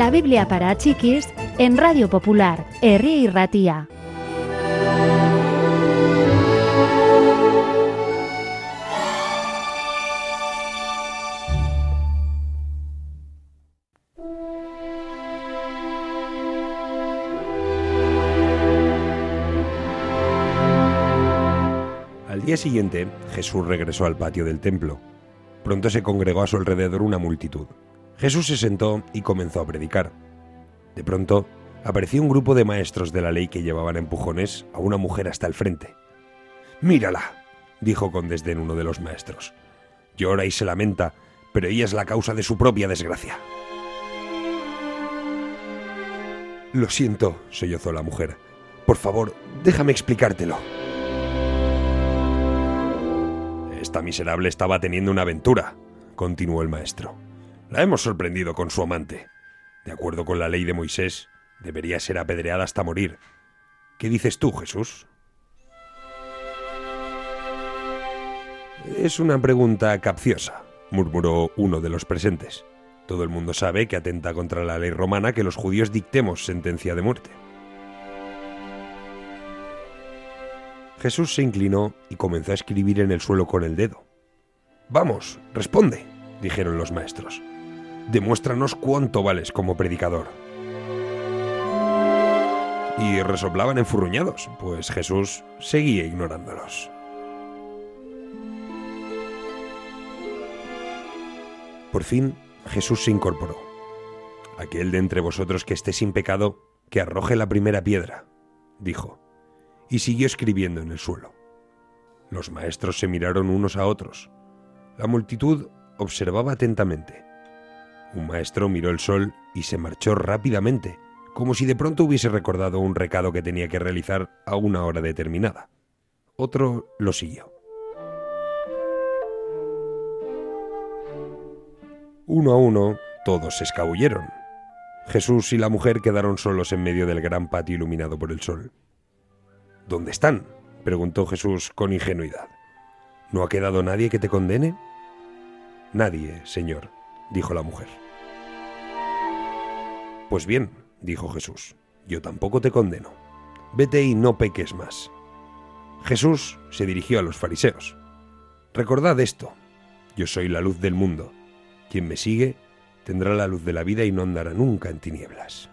La Biblia para chiquis en Radio Popular, Herri y Ratía. Al día siguiente, Jesús regresó al patio del templo. Pronto se congregó a su alrededor una multitud. Jesús se sentó y comenzó a predicar. De pronto, apareció un grupo de maestros de la ley que llevaban empujones a una mujer hasta el frente. Mírala, dijo con desdén uno de los maestros. Llora y se lamenta, pero ella es la causa de su propia desgracia. Lo siento, sollozó la mujer. Por favor, déjame explicártelo. Esta miserable estaba teniendo una aventura, continuó el maestro. La hemos sorprendido con su amante. De acuerdo con la ley de Moisés, debería ser apedreada hasta morir. ¿Qué dices tú, Jesús? Es una pregunta capciosa, murmuró uno de los presentes. Todo el mundo sabe que atenta contra la ley romana que los judíos dictemos sentencia de muerte. Jesús se inclinó y comenzó a escribir en el suelo con el dedo. Vamos, responde, dijeron los maestros. Demuéstranos cuánto vales como predicador. Y resoplaban enfurruñados, pues Jesús seguía ignorándolos. Por fin, Jesús se incorporó. Aquel de entre vosotros que esté sin pecado, que arroje la primera piedra, dijo y siguió escribiendo en el suelo. Los maestros se miraron unos a otros. La multitud observaba atentamente. Un maestro miró el sol y se marchó rápidamente, como si de pronto hubiese recordado un recado que tenía que realizar a una hora determinada. Otro lo siguió. Uno a uno, todos se escabulleron. Jesús y la mujer quedaron solos en medio del gran patio iluminado por el sol. ¿Dónde están? preguntó Jesús con ingenuidad. ¿No ha quedado nadie que te condene? Nadie, Señor, dijo la mujer. Pues bien, dijo Jesús, yo tampoco te condeno. Vete y no peques más. Jesús se dirigió a los fariseos. Recordad esto, yo soy la luz del mundo. Quien me sigue tendrá la luz de la vida y no andará nunca en tinieblas.